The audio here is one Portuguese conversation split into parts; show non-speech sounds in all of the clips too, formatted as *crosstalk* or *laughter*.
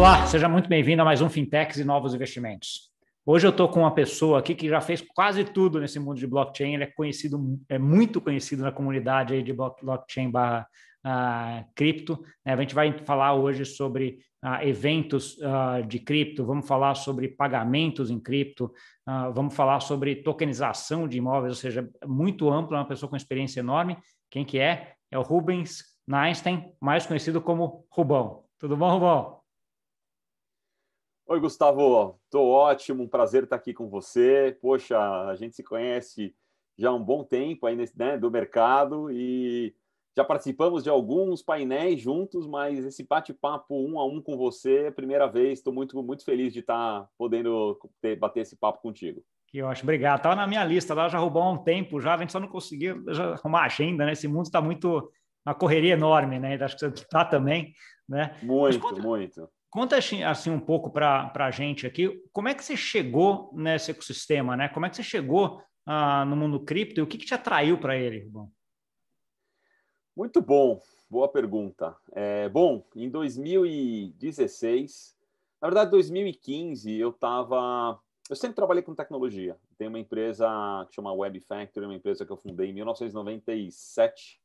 Olá, seja muito bem-vindo a mais um Fintechs e Novos Investimentos. Hoje eu estou com uma pessoa aqui que já fez quase tudo nesse mundo de blockchain. Ele é conhecido, é muito conhecido na comunidade aí de blockchain barra uh, cripto. Né? A gente vai falar hoje sobre uh, eventos uh, de cripto, vamos falar sobre pagamentos em cripto, vamos falar sobre tokenização de imóveis, ou seja, muito amplo, é uma pessoa com experiência enorme. Quem que é? É o Rubens Einstein, mais conhecido como Rubão. Tudo bom, Rubão? Oi, Gustavo. Estou ótimo, um prazer estar aqui com você. Poxa, a gente se conhece já há um bom tempo aí nesse, né, do mercado e já participamos de alguns painéis juntos, mas esse bate-papo um a um com você é a primeira vez. Estou muito, muito feliz de estar podendo ter, bater esse papo contigo. Que ótimo, obrigado. Estava na minha lista, lá já roubou há um tempo já, a gente só não conseguiu arrumar agenda, né? Esse mundo está muito uma correria enorme, né? Acho que você está também, né? Muito, conta, muito. Conta assim, assim um pouco para a gente aqui, como é que você chegou nesse ecossistema, né? Como é que você chegou ah, no mundo cripto e o que, que te atraiu para ele, Bom? Muito bom, boa pergunta. É, bom, em 2016, na verdade, 2015, eu estava. Eu sempre trabalhei com tecnologia. Tem uma empresa que chama Web Factory, uma empresa que eu fundei em 1997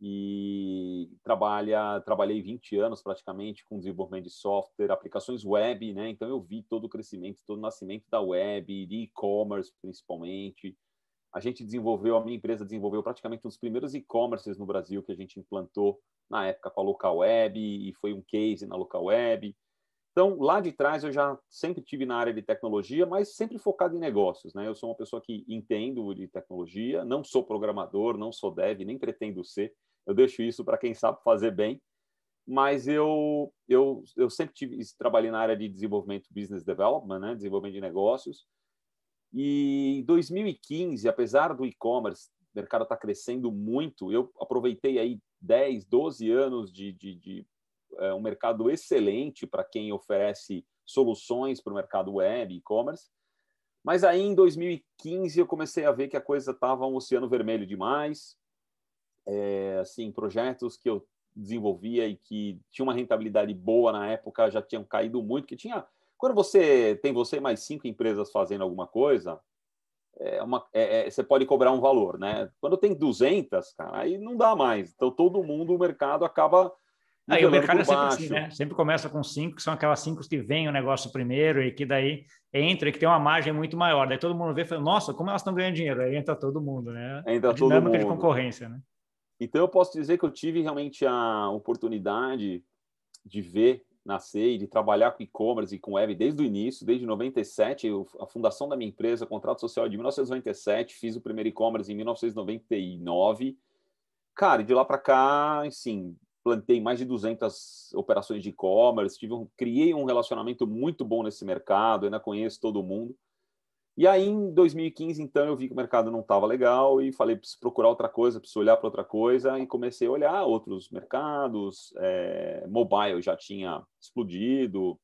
e trabalha, trabalhei 20 anos praticamente com desenvolvimento de software, aplicações web, né? Então eu vi todo o crescimento, todo o nascimento da web, de e-commerce principalmente. A gente desenvolveu, a minha empresa desenvolveu praticamente um dos primeiros e-commerces no Brasil que a gente implantou na época com a local web e foi um case na local web. Então, lá de trás eu já sempre tive na área de tecnologia, mas sempre focado em negócios, né? Eu sou uma pessoa que entendo de tecnologia, não sou programador, não sou dev, nem pretendo ser. Eu deixo isso para quem sabe fazer bem. Mas eu, eu, eu sempre tive, trabalhei na área de desenvolvimento, business development, né? desenvolvimento de negócios. E em 2015, apesar do e-commerce, o mercado está crescendo muito, eu aproveitei aí 10, 12 anos de, de, de é, um mercado excelente para quem oferece soluções para o mercado web, e-commerce. Mas aí em 2015 eu comecei a ver que a coisa estava um oceano vermelho demais. É, assim, projetos que eu desenvolvia e que tinha uma rentabilidade boa na época já tinham caído muito, que tinha quando você tem você mais cinco empresas fazendo alguma coisa, é uma, é, é, você pode cobrar um valor, né? Quando tem 200, cara, aí não dá mais. Então todo mundo, o mercado acaba Aí o mercado é sempre assim, né? Sempre começa com cinco, que são aquelas cinco que vêm o negócio primeiro e que daí entra e que tem uma margem muito maior. Daí todo mundo vê e fala, nossa, como elas estão ganhando dinheiro? Aí entra todo mundo, né? Entra a todo mundo. de concorrência, né? Então eu posso dizer que eu tive realmente a oportunidade de ver nascer e de trabalhar com e-commerce e com web desde o início, desde 97, eu, a fundação da minha empresa, contrato social de 1997, fiz o primeiro e-commerce em 1999. Cara, e de lá para cá, assim, plantei mais de 200 operações de e-commerce, um, criei um relacionamento muito bom nesse mercado, ainda conheço todo mundo. E aí, em 2015, então, eu vi que o mercado não estava legal e falei, preciso procurar outra coisa, preciso olhar para outra coisa. E comecei a olhar outros mercados. É, mobile já tinha explodido,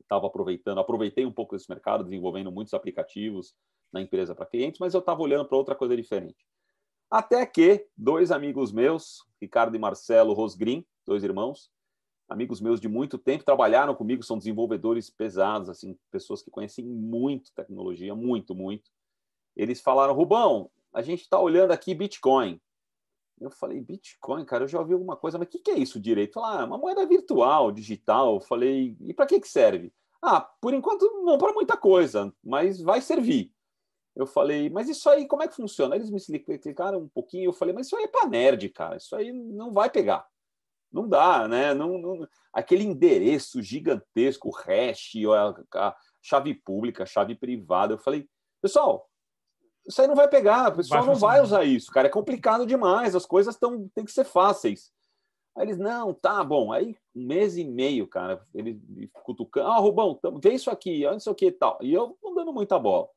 estava aproveitando, aproveitei um pouco desse mercado, desenvolvendo muitos aplicativos na empresa para clientes, mas eu estava olhando para outra coisa diferente. Até que dois amigos meus, Ricardo e Marcelo Rosgrim, dois irmãos, amigos meus de muito tempo, trabalharam comigo, são desenvolvedores pesados, assim, pessoas que conhecem muito tecnologia, muito, muito. Eles falaram, Rubão, a gente está olhando aqui Bitcoin. Eu falei, Bitcoin, cara, eu já ouvi alguma coisa, mas o que, que é isso direito? Falar, ah, uma moeda virtual, digital. Eu falei, e para que, que serve? Ah, por enquanto não para muita coisa, mas vai servir. Eu falei, mas isso aí, como é que funciona? Eles me explicaram um pouquinho, eu falei, mas isso aí é para nerd, cara, isso aí não vai pegar. Não dá, né? Não, não, aquele endereço gigantesco, hash, a, a chave pública, chave privada. Eu falei, pessoal, isso aí não vai pegar, o pessoal vai não vai usar isso, cara. É complicado demais, as coisas tão, tem que ser fáceis. Aí eles, não, tá bom. Aí, um mês e meio, cara, ele cutucando, ah, Rubão, vê isso aqui, olha isso aqui e tal. E eu não dando muita bola.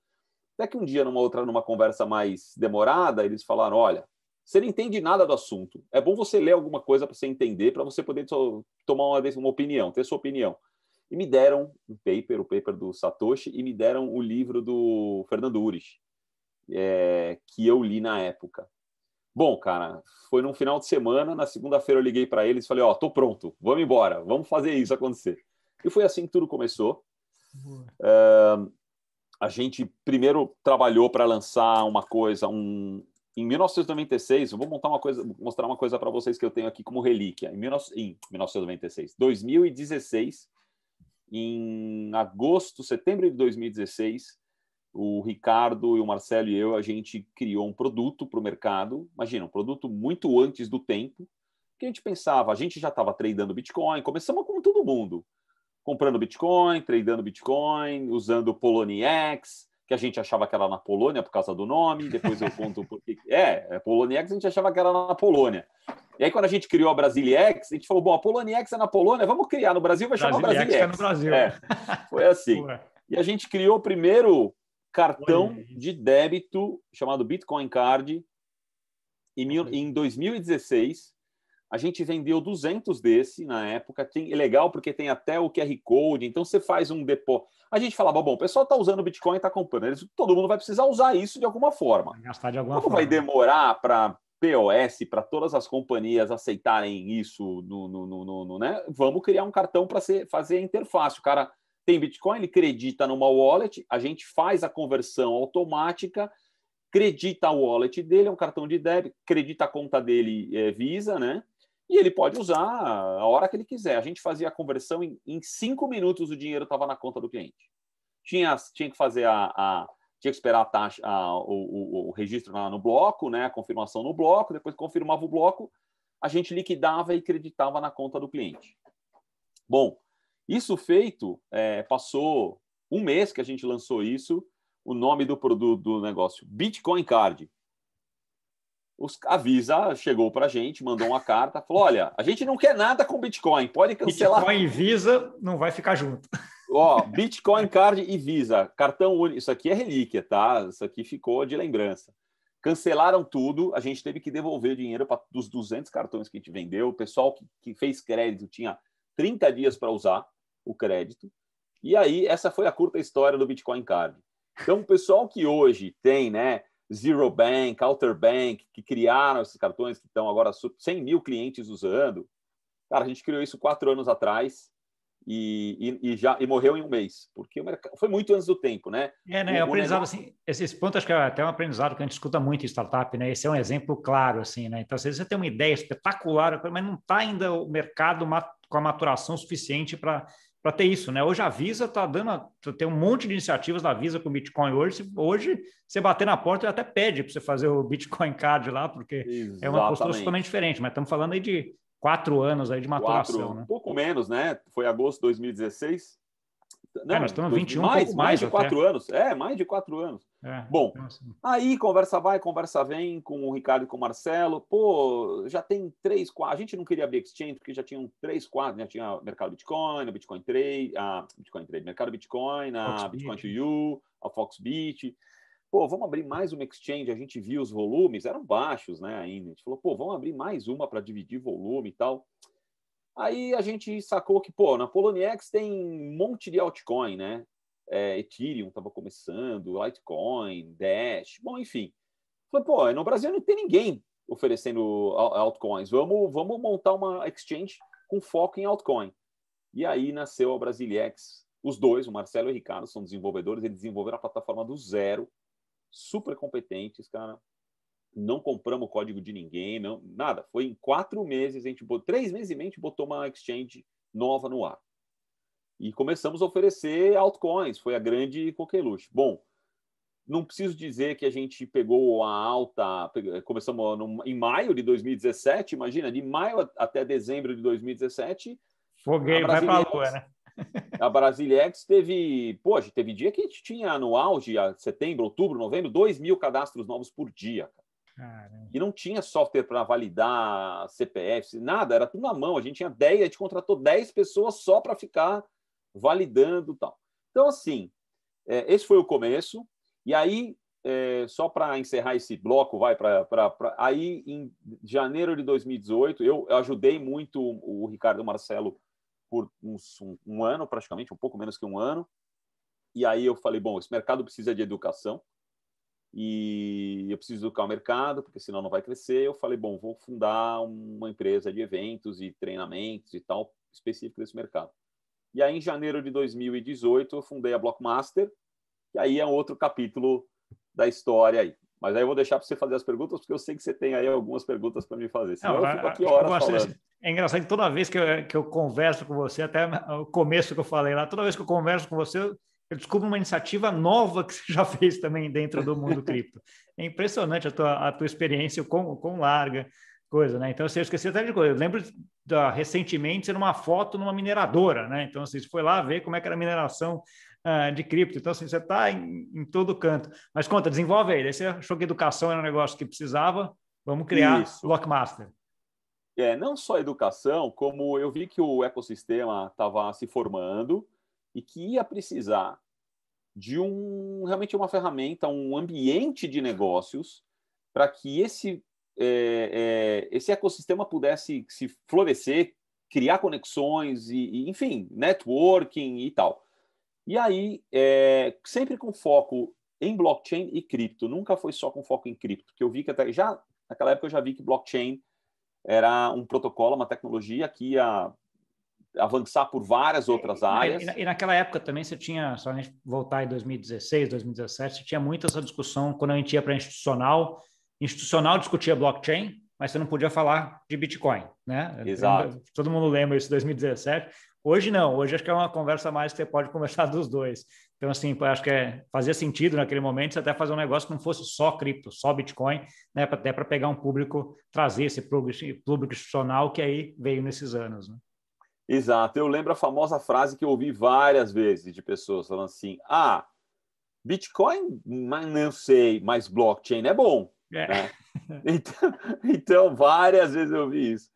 Até que um dia, numa outra, numa conversa mais demorada, eles falaram: olha, você não entende nada do assunto. É bom você ler alguma coisa para você entender, para você poder tomar uma, uma opinião, ter sua opinião. E me deram um paper, o paper do Satoshi, e me deram o livro do Fernando Urich, é, que eu li na época. Bom, cara, foi num final de semana, na segunda-feira eu liguei para eles e falei, ó, oh, tô pronto, vamos embora, vamos fazer isso acontecer. E foi assim que tudo começou. Uh, a gente primeiro trabalhou para lançar uma coisa, um, em 1996, eu vou montar uma coisa, mostrar uma coisa para vocês que eu tenho aqui como relíquia. Em, 19, em 1996, 2016, em agosto, setembro de 2016, o Ricardo e o Marcelo e eu, a gente criou um produto para o mercado. Imagina, um produto muito antes do tempo, que a gente pensava, a gente já estava tradando Bitcoin, começamos como todo mundo, comprando Bitcoin, tradando Bitcoin, usando Poloniex, que a gente achava que era na Polônia por causa do nome, depois eu conto porque. É, é Poloniex a gente achava que era na Polônia. E aí, quando a gente criou a Brasiliex, a gente falou: bom, a Poloniex é na Polônia, vamos criar no Brasil, vai chamar Brasiliex. É no Brasil. É, foi assim. E a gente criou o primeiro cartão de débito chamado Bitcoin Card em 2016 a gente vendeu 200 desse na época. Tem, é legal porque tem até o QR Code. Então você faz um depósito. A gente falava, bom, o pessoal está usando o Bitcoin e está comprando. Eles, todo mundo vai precisar usar isso de alguma forma. Vai gastar de alguma Como forma. vai demorar para POS, para todas as companhias aceitarem isso no, no, no, no né? Vamos criar um cartão para fazer a interface. O cara tem Bitcoin, ele acredita numa wallet, a gente faz a conversão automática, acredita a wallet dele, é um cartão de débito, acredita a conta dele é, Visa, né? E ele pode usar a hora que ele quiser. A gente fazia a conversão em, em cinco minutos, o dinheiro estava na conta do cliente. Tinha, tinha que fazer a, a tinha que esperar a taxa, a, o, o, o, registro no bloco, né, a confirmação no bloco, depois confirmava o bloco, a gente liquidava e acreditava na conta do cliente. Bom, isso feito, é, passou um mês que a gente lançou isso, o nome do produto do negócio, Bitcoin Card os, a Visa chegou para a gente, mandou uma carta, falou: olha, a gente não quer nada com Bitcoin, pode cancelar. Bitcoin e Visa não vai ficar junto. Ó, Bitcoin Card e Visa, cartão único. Isso aqui é relíquia, tá? Isso aqui ficou de lembrança. Cancelaram tudo, a gente teve que devolver dinheiro para dos 200 cartões que a gente vendeu. O pessoal que, que fez crédito tinha 30 dias para usar o crédito. E aí, essa foi a curta história do Bitcoin Card. Então, o pessoal que hoje tem, né? Zero Bank, Outer Bank, que criaram esses cartões que estão agora 100 mil clientes usando. Cara, a gente criou isso quatro anos atrás e, e, e já e morreu em um mês, porque o mercado, foi muito antes do tempo, né? É, né? O, aprendizado, negócio... assim, esses pontos acho que é até um aprendizado que a gente escuta muito em startup, né? Esse é um exemplo claro, assim, né? Então, se você tem uma ideia espetacular, mas não está ainda o mercado com a maturação suficiente para para ter isso, né? Hoje a Visa está dando, tem um monte de iniciativas da Visa com Bitcoin hoje. Hoje, você bater na porta, ele até pede para você fazer o Bitcoin Card lá, porque Exatamente. é uma postura totalmente diferente. Mas estamos falando aí de quatro anos aí de maturação, quatro, né? Um pouco menos, né? Foi agosto de 2016. Não, é, nós estamos 21 mais, um mais, de quatro anos. É, mais de quatro anos. É, Bom, então, assim. aí conversa vai, conversa vem com o Ricardo e com o Marcelo. Pô, já tem três, quatro. A gente não queria abrir exchange porque já tinham três, quatro. Já tinha mercado Bitcoin, a Bitcoin Trade, a Bitcoin Trade, mercado Bitcoin, a Bitcoin to You, a Foxbit. Pô, vamos abrir mais uma exchange. A gente viu os volumes, eram baixos, né? Ainda. A gente falou, pô, vamos abrir mais uma para dividir volume e tal. Aí a gente sacou que, pô, na Poloniex tem um monte de altcoin, né? É, Ethereum estava começando, Litecoin, Dash, bom, enfim. Falei, pô, no Brasil não tem ninguém oferecendo altcoins. Vamos, vamos montar uma exchange com foco em altcoin. E aí nasceu a Brasiliex. Os dois, o Marcelo e o Ricardo, são desenvolvedores, eles desenvolveram a plataforma do zero, super competentes, cara não compramos código de ninguém, não, nada. Foi em quatro meses, a gente botou, três meses e meio, a gente botou uma exchange nova no ar. E começamos a oferecer altcoins, foi a grande coqueluche. Bom, não preciso dizer que a gente pegou a alta, começamos em maio de 2017, imagina, de maio até dezembro de 2017. Fogueio vai para a lua, né? A Brasilex teve, pô, teve dia que a gente tinha no auge, setembro, outubro, novembro, 2 mil cadastros novos por dia. Cara. Caramba. E não tinha software para validar CPF, nada, era tudo na mão. A gente tinha 10, a gente contratou 10 pessoas só para ficar validando tal. Então, assim, é, esse foi o começo. E aí, é, só para encerrar esse bloco, vai para. Aí, em janeiro de 2018, eu, ajudei muito o, o Ricardo Marcelo por uns, um, um ano, praticamente, um pouco menos que um ano. E aí eu falei: bom, esse mercado precisa de educação e eu preciso educar o mercado, porque senão não vai crescer. Eu falei, bom, vou fundar uma empresa de eventos e treinamentos e tal, específico desse mercado. E aí, em janeiro de 2018, eu fundei a Blockmaster, e aí é outro capítulo da história aí. Mas aí eu vou deixar para você fazer as perguntas, porque eu sei que você tem aí algumas perguntas para me fazer. Senão Não, eu fico aqui horas falando. É engraçado que toda vez que eu, que eu converso com você, até o começo que eu falei lá, toda vez que eu converso com você, eu descubro uma iniciativa nova que você *laughs* já fez também dentro do mundo cripto. É impressionante a tua, a tua experiência, com, com larga coisa, né? Então, assim, eu esqueci até de coisa. Eu lembro da, recentemente ser uma foto numa mineradora, né? Então, assim, você foi lá ver como é que era a mineração uh, de cripto. Então, assim, você está em, em, todo canto. Mas conta, desenvolve aí. Daí você achou que educação era um negócio que precisava. Vamos criar Isso. Blockmaster. É, não só educação, como eu vi que o ecossistema estava se formando e que ia precisar de um realmente uma ferramenta, um ambiente de negócios para que esse é, é, esse ecossistema pudesse se florescer, criar conexões e, e enfim, networking e tal. E aí, é, sempre com foco em blockchain e cripto, nunca foi só com foco em cripto, porque eu vi que até já naquela época eu já vi que blockchain era um protocolo, uma tecnologia que ia avançar por várias outras áreas. E, e, naquela época também você tinha, só a gente voltar em 2016, 2017, você tinha muita essa discussão quando a gente ia para institucional, institucional discutia blockchain, mas você não podia falar de Bitcoin, né? Exato. Todo mundo lembra isso 2017. Hoje não, hoje acho que é uma conversa mais que você pode conversar *laughs* dos dois. Então, assim, acho que é, fazia sentido naquele momento você até fazer um negócio que não fosse só cripto, só Bitcoin, né? Até para pegar um público, trazer esse público institucional que aí veio nesses anos. Né? Exato. Eu lembro a famosa frase que eu ouvi várias vezes de pessoas falando assim: ah, Bitcoin, não sei, mas blockchain é bom. É. Né? *laughs* Então, então, várias vezes eu ouvi isso.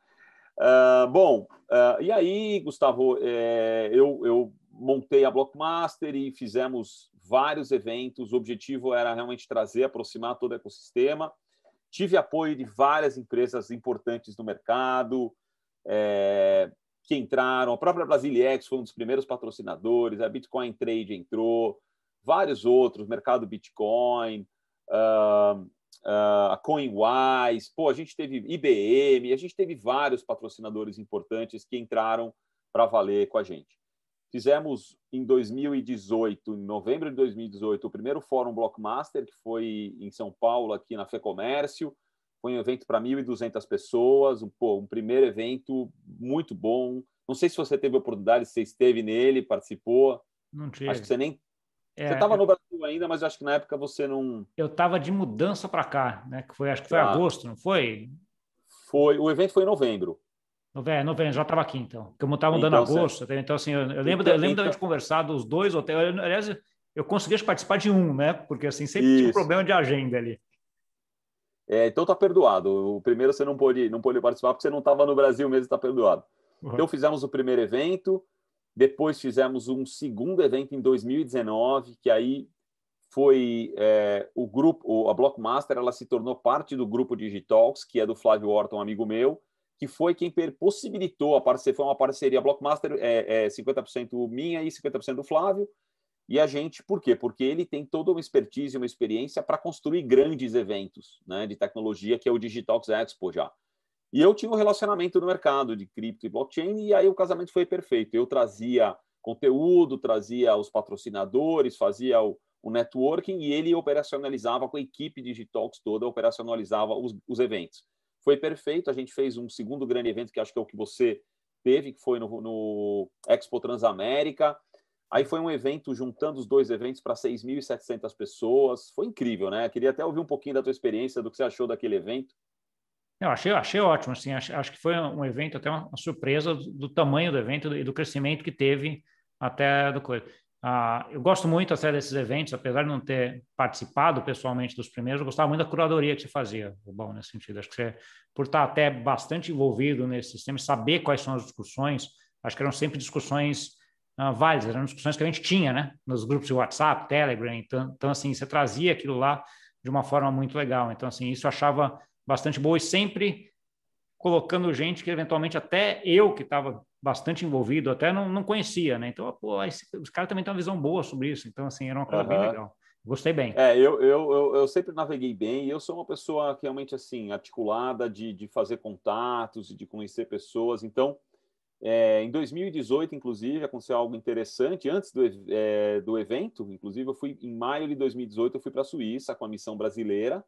Uh, bom, uh, e aí, Gustavo, é, eu, eu montei a Blockmaster e fizemos vários eventos. O objetivo era realmente trazer, aproximar todo o ecossistema. Tive apoio de várias empresas importantes no mercado é, que entraram. A própria Brasiliex foi um dos primeiros patrocinadores. A Bitcoin Trade entrou. Vários outros, mercado Bitcoin. Uh, a CoinWise, pô, a gente teve IBM, a gente teve vários patrocinadores importantes que entraram para valer com a gente. Fizemos em 2018, em novembro de 2018, o primeiro Fórum Blockmaster, que foi em São Paulo, aqui na FEComércio. Foi um evento para 1.200 pessoas, um, pô, um primeiro evento muito bom. Não sei se você teve a oportunidade, se você esteve nele, participou. Não tive. Acho que você nem é, você estava no Brasil ainda, mas acho que na época você não. Eu estava de mudança para cá, né? Que foi, acho que foi ah. agosto, não foi? Foi. O evento foi em novembro. Novembro, novembro já estava aqui, então. Porque eu estava mudando então, agosto, você... então assim, eu, eu lembro, então, eu lembro então... da gente conversar dos dois hotéis. Aliás, eu consegui participar de um, né? Porque assim, sempre Isso. tinha um problema de agenda ali. É, então tá perdoado. O primeiro você não pôde, não pôde participar porque você não estava no Brasil mesmo, está perdoado. Uhum. Então fizemos o primeiro evento, depois fizemos um segundo evento em 2019, que aí foi é, o grupo, a Blockmaster, ela se tornou parte do grupo Digitalks, que é do Flávio Orton, amigo meu, que foi quem possibilitou a parceria, foi uma parceria Blockmaster é, é 50% minha e 50% do Flávio. E a gente, por quê? Porque ele tem toda uma expertise, uma experiência para construir grandes eventos né, de tecnologia, que é o Digitalks Expo já. E eu tinha um relacionamento no mercado de cripto e blockchain, e aí o casamento foi perfeito. Eu trazia conteúdo, trazia os patrocinadores, fazia o, o networking e ele operacionalizava com a equipe Digitalks toda, operacionalizava os, os, eventos. Foi perfeito, a gente fez um segundo grande evento, que acho que é o que você teve, que foi no, no Expo Transamérica. Aí foi um evento juntando os dois eventos para 6.700 pessoas. Foi incrível, né? Queria até ouvir um pouquinho da tua experiência, do que você achou daquele evento. Eu achei, achei ótimo, assim, acho, acho que foi um evento até uma, surpresa do, do, tamanho do evento e do, crescimento que teve até do coisa. Ah, eu gosto muito até desses eventos, apesar de não ter participado pessoalmente dos primeiros, eu gostava muito da curadoria que você fazia, bom, nesse sentido. Acho que você, por estar até bastante envolvido nesse sistema, saber quais são as discussões, acho que eram sempre discussões ah, válidas, eram discussões que a gente tinha, né, nos grupos de WhatsApp, Telegram, então, então assim, você trazia aquilo lá de uma forma muito legal. Então, assim, isso eu achava bastante boa e sempre colocando gente que eventualmente até eu que estava bastante envolvido até não, não conhecia, né? Então, pô, esse, os caras também têm uma visão boa sobre isso. Então, assim, era uma coisa uhum. bem legal. Gostei bem. É, eu, eu, eu, eu, sempre naveguei bem e eu sou uma pessoa que realmente, assim, articulada de, de fazer contatos e de conhecer pessoas. Então, É, em 2018, inclusive, aconteceu algo interessante. Antes do, é, do evento, inclusive, eu fui em maio de 2018, eu fui para a Suíça com a missão brasileira.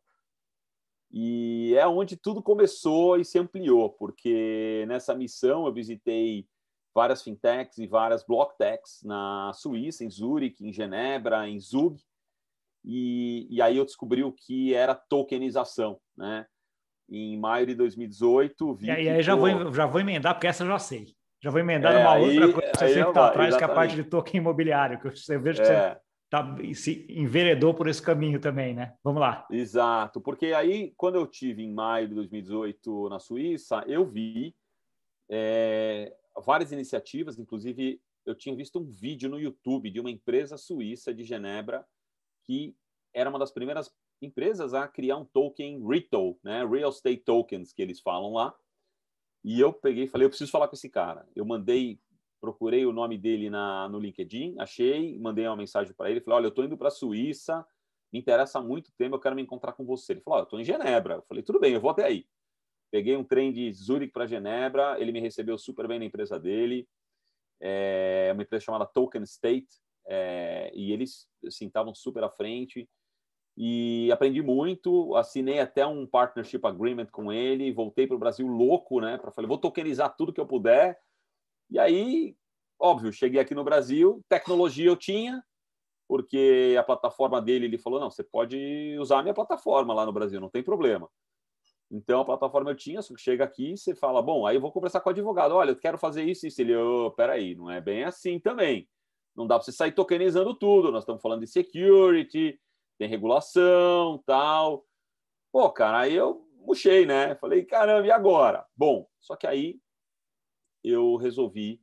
E é onde tudo começou e se ampliou, porque nessa missão eu visitei várias fintechs e várias blocktechs na Suíça, em Zurique, em Genebra, em Zug. E, e aí eu descobri o que era tokenização, né? Em maio de 2018, vi. E aí, já, vou, já vou emendar, porque essa eu já sei. Já vou emendar é, numa aí, outra coisa que você sempre está atrás, que é a parte de token imobiliário, que eu vejo que é. você tá, se enveredou por esse caminho também, né? Vamos lá. Exato, porque aí, quando eu tive em maio de 2018 na Suíça, eu vi é, várias iniciativas, inclusive eu tinha visto um vídeo no YouTube de uma empresa suíça de Genebra que era uma das primeiras empresas a criar um token RETO, né? Real Estate Tokens, que eles falam lá. E eu peguei e falei, eu preciso falar com esse cara. Eu mandei, procurei o nome dele na, no LinkedIn, achei, mandei uma mensagem para ele, falei, olha, eu estou indo para a Suíça, me interessa muito o tema, eu quero me encontrar com você. Ele falou, oh, eu estou em Genebra. Eu falei, tudo bem, eu vou até aí. Peguei um trem de Zurich para Genebra, ele me recebeu super bem na empresa dele, é uma empresa chamada Token State, é, e eles assim, estavam super à frente e aprendi muito, assinei até um partnership agreement com ele, voltei para o Brasil louco, né, para falar, vou tokenizar tudo que eu puder. E aí, óbvio, cheguei aqui no Brasil, tecnologia eu tinha, porque a plataforma dele, ele falou, não, você pode usar a minha plataforma lá no Brasil, não tem problema. Então, a plataforma eu tinha, só que chega aqui você fala, bom, aí eu vou conversar com o advogado, olha, eu quero fazer isso, isso. Ele, oh, peraí, não é bem assim também. Não dá para você sair tokenizando tudo, nós estamos falando de security, tem regulação, tal. Pô, cara, aí eu puxei, né? Falei, caramba, e agora? Bom, só que aí eu resolvi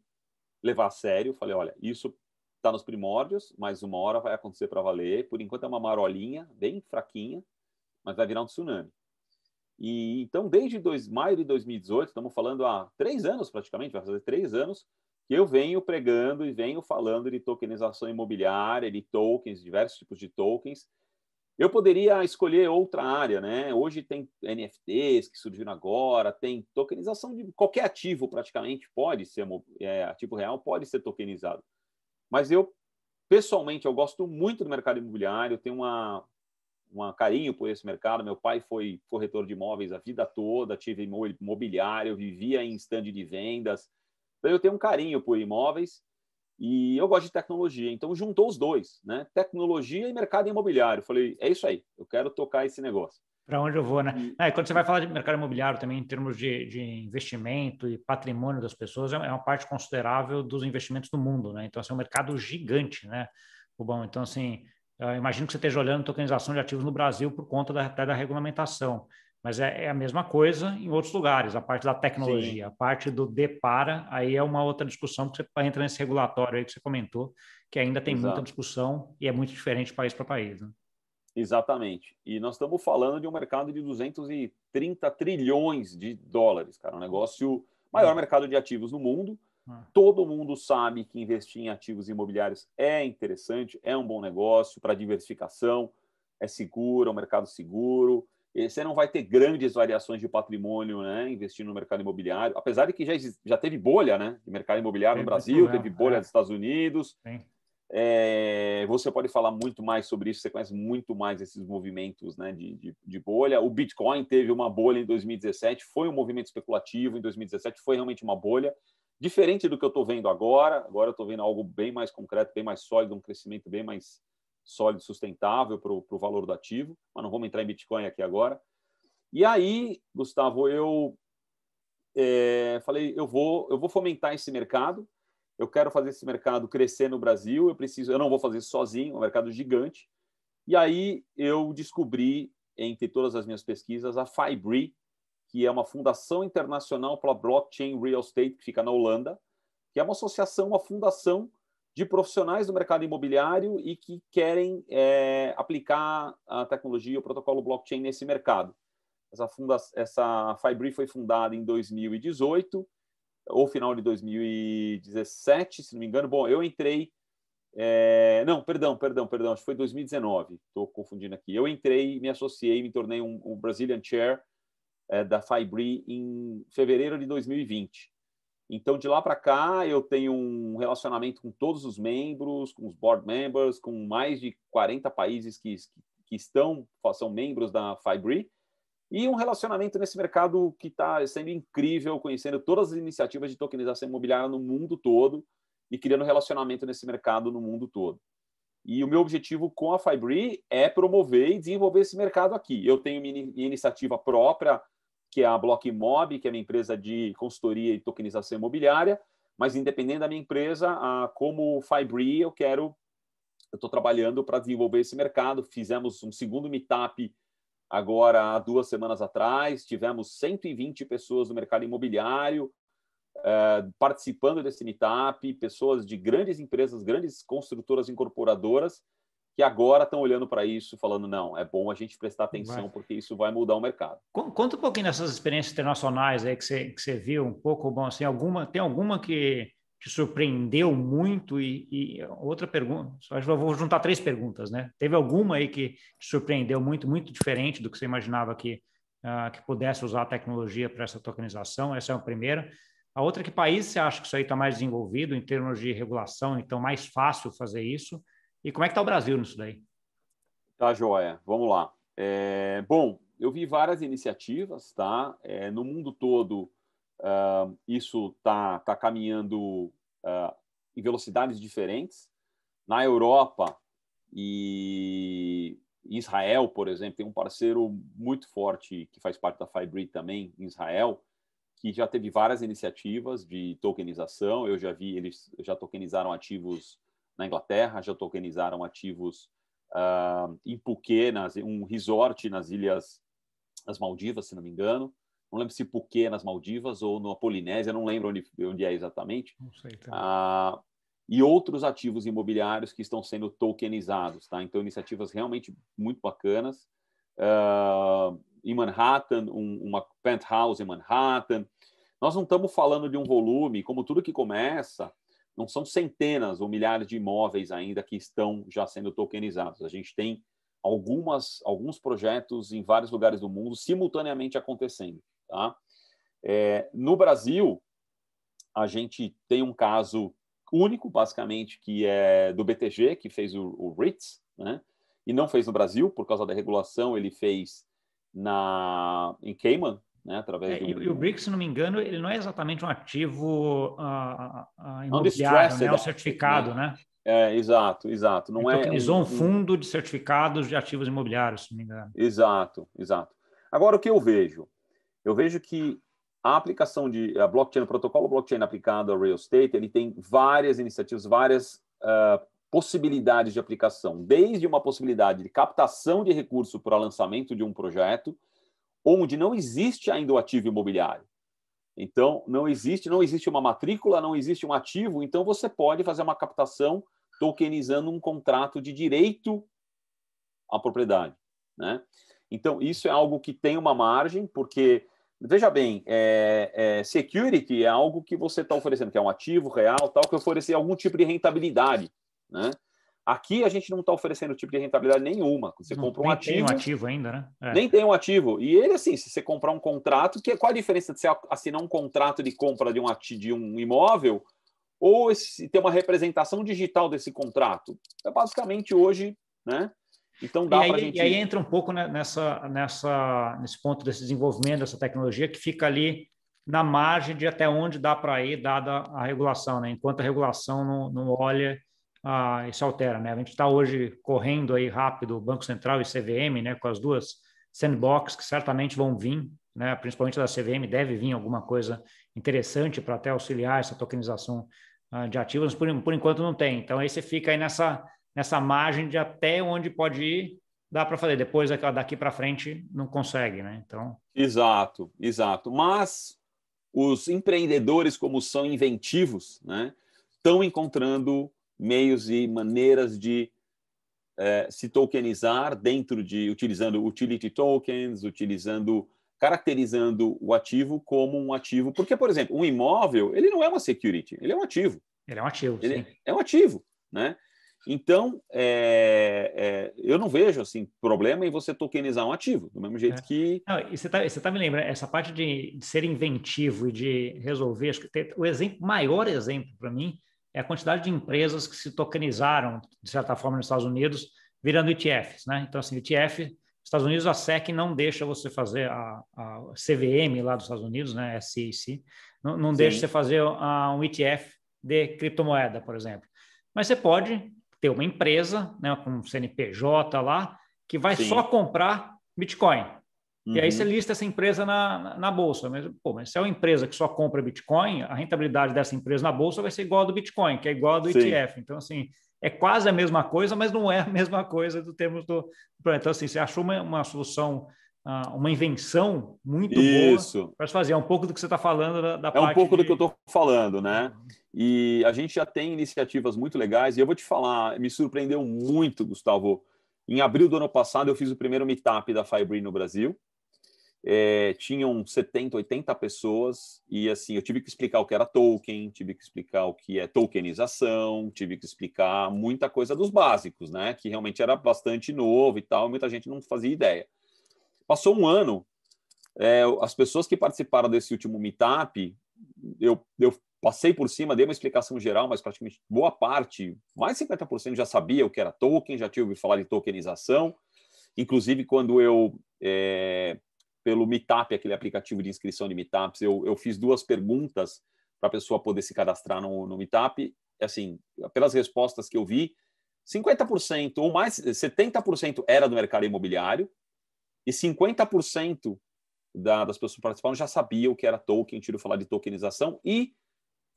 levar a sério. Falei, olha, isso está nos primórdios, mas uma hora vai acontecer para valer. Por enquanto é uma marolinha, bem fraquinha, mas vai virar um tsunami. E então, desde dois, maio de 2018, estamos falando há três anos praticamente, vai fazer três anos, que eu venho pregando e venho falando de tokenização imobiliária, de tokens, diversos tipos de tokens, eu poderia escolher outra área, né? Hoje tem NFTs que surgiram agora, tem tokenização de qualquer ativo praticamente pode ser é, ativo real, pode ser tokenizado. Mas eu pessoalmente eu gosto muito do mercado imobiliário, tenho uma um carinho por esse mercado. Meu pai foi corretor de imóveis a vida toda, tive imobiliário, vivia em stand de vendas. Então eu tenho um carinho por imóveis e eu gosto de tecnologia, então juntou os dois, né? Tecnologia e mercado imobiliário. Falei, é isso aí, eu quero tocar esse negócio. Para onde eu vou, né? E... É, quando você vai falar de mercado imobiliário também, em termos de, de investimento e patrimônio das pessoas, é, é uma parte considerável dos investimentos do mundo, né? Então, assim, é um mercado gigante, né? Bom, então, assim, imagino que você esteja olhando tokenização de ativos no Brasil por conta da, da regulamentação. Mas é, é, a mesma coisa em outros lugares, a parte da tecnologia, Sim. a parte do depara, aí é uma outra discussão que você entra nesse regulatório aí que você comentou, que ainda tem Exato. muita discussão e é muito diferente país para país. Né? Exatamente. E nós estamos falando de um mercado de 230 trilhões de dólares, cara, um negócio maior hum. mercado de ativos no mundo. Hum. Todo mundo sabe que investir em ativos imobiliários é interessante, é um bom negócio para diversificação, é seguro, é um mercado seguro você não vai ter grandes variações de patrimônio, né, investindo no mercado imobiliário, apesar de que já, já teve bolha, né, de mercado imobiliário no Brasil, teve bolha é. nos Estados Unidos. É, você pode falar muito mais sobre isso, você conhece muito mais esses movimentos né, de, de, de, bolha. O Bitcoin teve uma bolha em 2017, foi um movimento especulativo em 2017, foi realmente uma bolha, diferente do que eu estou vendo agora. Agora eu estou vendo algo bem mais concreto, bem mais sólido, um crescimento bem mais sólido, sustentável para o valor do ativo, mas não vamos entrar em Bitcoin aqui agora. E aí, Gustavo, eu é, falei, eu vou, eu vou fomentar esse mercado, eu quero fazer esse mercado crescer no Brasil, eu preciso, eu não vou fazer isso sozinho, é um mercado gigante. E aí eu descobri, entre todas as minhas pesquisas, a Fibri, que é uma fundação internacional para blockchain real estate que fica na Holanda, que é uma associação, uma fundação de profissionais do mercado imobiliário e que querem é, aplicar a tecnologia, o protocolo blockchain nesse mercado. Essa, funda essa Fibri foi fundada em 2018 ou final de 2017, se não me engano. Bom, eu entrei. É... Não, perdão, perdão, perdão, acho que foi 2019, estou confundindo aqui. Eu entrei, me associei, me tornei um, um Brazilian Chair é, da Fibri em fevereiro de 2020. Então, de lá para cá, eu tenho um relacionamento com todos os membros, com os board members, com mais de 40 países que, que estão, são membros da Fibri, e um relacionamento nesse mercado que está sendo incrível, conhecendo todas as iniciativas de tokenização imobiliária no mundo todo e criando relacionamento nesse mercado no mundo todo. E o meu objetivo com a Fibri é promover e desenvolver esse mercado aqui. Eu tenho minha iniciativa própria, que é a Blockmob, que é minha empresa de consultoria e tokenização imobiliária, mas independente da minha empresa, como Fibri, eu quero, eu estou trabalhando para desenvolver esse mercado. Fizemos um segundo meetup agora há duas semanas atrás, tivemos 120 pessoas do mercado imobiliário uh, participando desse meetup, pessoas de grandes empresas, grandes construtoras incorporadoras, que agora estão olhando para isso, falando, não, é bom a gente prestar atenção, vai. porque isso vai mudar o mercado. Conta um pouquinho dessas experiências internacionais aí que você, que você viu, um pouco, bom, assim, alguma, tem alguma que te surpreendeu muito? E, e outra pergunta, acho que eu vou juntar três perguntas, né? Teve alguma aí que te surpreendeu muito, muito diferente do que você imaginava que, uh, que pudesse usar a tecnologia para essa tokenização? Essa é a primeira. A outra, que país você acha que isso aí está mais desenvolvido em termos de regulação, então mais fácil fazer isso? E como é que está o Brasil nisso daí? Tá, joia. Vamos lá. É, bom, eu vi várias iniciativas, tá? É, no mundo todo, uh, isso está tá caminhando uh, em velocidades diferentes. Na Europa e Israel, por exemplo, tem um parceiro muito forte que faz parte da Fibri também, em Israel, que já teve várias iniciativas de tokenização. Eu já vi, eles já tokenizaram ativos na Inglaterra, já tokenizaram ativos uh, em Phuket, nas, um resort nas ilhas das Maldivas, se não me engano. Não lembro se Phuket nas Maldivas ou na Polinésia, não lembro onde, onde é exatamente. Não sei. Uh, e outros ativos imobiliários que estão sendo tokenizados, tá? Então, iniciativas realmente muito bacanas. Uh, em Manhattan, um, uma penthouse em Manhattan. Nós não estamos falando de um volume, como tudo que começa, não são centenas ou milhares de imóveis ainda que estão já sendo tokenizados. A gente tem algumas, alguns projetos em vários lugares do mundo simultaneamente acontecendo. Tá? É, no Brasil, a gente tem um caso único, basicamente, que é do BTG, que fez o, o né? e não fez no Brasil, por causa da regulação, ele fez na, em Cayman, né, através é, do... E o BRICS, se não me engano, ele não é exatamente um ativo uh, uh, imobiliário, né? É um certificado, né? É, exato, exato. Não ele é um, um fundo de certificados de ativos imobiliários, se não me engano. Exato, exato. Agora, o que eu vejo? Eu vejo que a aplicação de a blockchain, o protocolo blockchain aplicado ao real estate, ele tem várias iniciativas, várias uh, possibilidades de aplicação, desde uma possibilidade de captação de recurso para lançamento de um projeto, onde não existe ainda o ativo imobiliário. Então, não existe, não existe uma matrícula, não existe um ativo, então você pode fazer uma captação tokenizando um contrato de direito à propriedade, né? Então, isso é algo que tem uma margem, porque, veja bem, é, é, security é algo que você está oferecendo, que é um ativo real, tal, que oferecer algum tipo de rentabilidade. Né? Aqui a gente não está oferecendo tipo de rentabilidade nenhuma. Você não, compra um ativo. Nem tem um ativo ainda, né? É. Nem tem um ativo. E ele, assim, se você comprar um contrato, que, qual a diferença de você assinar um contrato de compra de um, de um imóvel ou esse, ter uma representação digital desse contrato? É basicamente hoje, né? Então dá para gente. E aí entra um pouco nessa, nessa, nesse ponto desse desenvolvimento dessa tecnologia que fica ali na margem de até onde dá para ir, dada a regulação, né? Enquanto a regulação não, não olha ah, isso altera, né? A gente está hoje correndo aí rápido, Banco Central e CVM, né? Com as duas sandbox que certamente vão vir, né? Principalmente da CVM deve vir alguma coisa interessante para até auxiliar essa tokenização ah, de ativos, por, por enquanto não tem. Então aí você fica aí nessa nessa margem de até onde pode ir, dá para fazer. Depois daqui para frente não consegue, né? Então. Exato, exato. Mas os empreendedores, como são inventivos, né? Estão encontrando meios e maneiras de é, se tokenizar dentro de utilizando utility tokens, utilizando caracterizando o ativo como um ativo, porque por exemplo, um imóvel, ele não é uma security, ele é um ativo. Ele é um ativo, ele sim. é um ativo, né? Então, é, é, eu não vejo assim problema em você tokenizar um ativo, do mesmo jeito é. que. Não, e você está tá me lembrando, essa parte de, de, ser inventivo e de resolver, acho que tem, o exemplo, maior exemplo para mim é a quantidade de empresas que se tokenizaram, de certa forma, nos Estados Unidos, virando ETFs. Né? Então, assim, ETF, Estados Unidos, a SEC não deixa você fazer a, a CVM lá dos Estados Unidos, né? SEC, não, não deixa você fazer a, um ETF de criptomoeda, por exemplo. Mas você pode ter uma empresa, né, com CNPJ lá, que vai Sim. só comprar Bitcoin. Uhum. E aí você uhum. lista essa empresa na, na, na, bolsa. Mas, pô, mas se é uma empresa que só compra Bitcoin, a rentabilidade dessa empresa na bolsa vai ser igual a do Bitcoin, que é igual a do Sim. ETF. Então, assim, é quase a mesma coisa, mas não é a *laughs* mesma coisa do termos do. Então, assim, você achou uma, uma solução ah, uma invenção muito Isso. boa para fazer. É um pouco do que você está falando da, da É um pouco de... do que eu estou falando, né? E a gente já tem iniciativas muito legais. E eu vou te falar, me surpreendeu muito, Gustavo. Em abril do ano passado, eu fiz o primeiro meetup da Fibre no Brasil. É, tinham 70, 80 pessoas, e assim, eu tive que explicar o que era token, tive que explicar o que é tokenização, tive que explicar muita coisa dos básicos, né? Que realmente era bastante novo e tal, muita gente não fazia ideia. Passou um ano, é, as pessoas que participaram desse último meetup, eu, eu passei por cima, dei uma explicação geral, mas praticamente boa parte, mais de 50% já sabia o que era token, já tinha ouvido falar de tokenização. Inclusive, quando eu, é, pelo Meetup, aquele aplicativo de inscrição de Meetups, eu, eu fiz duas perguntas para a pessoa poder se cadastrar no, no Meetup. Assim, pelas respostas que eu vi, 50% ou mais, 70% era do mercado imobiliário, e 50% da, das pessoas que participaram já sabiam o que era token, tiro falar de tokenização, e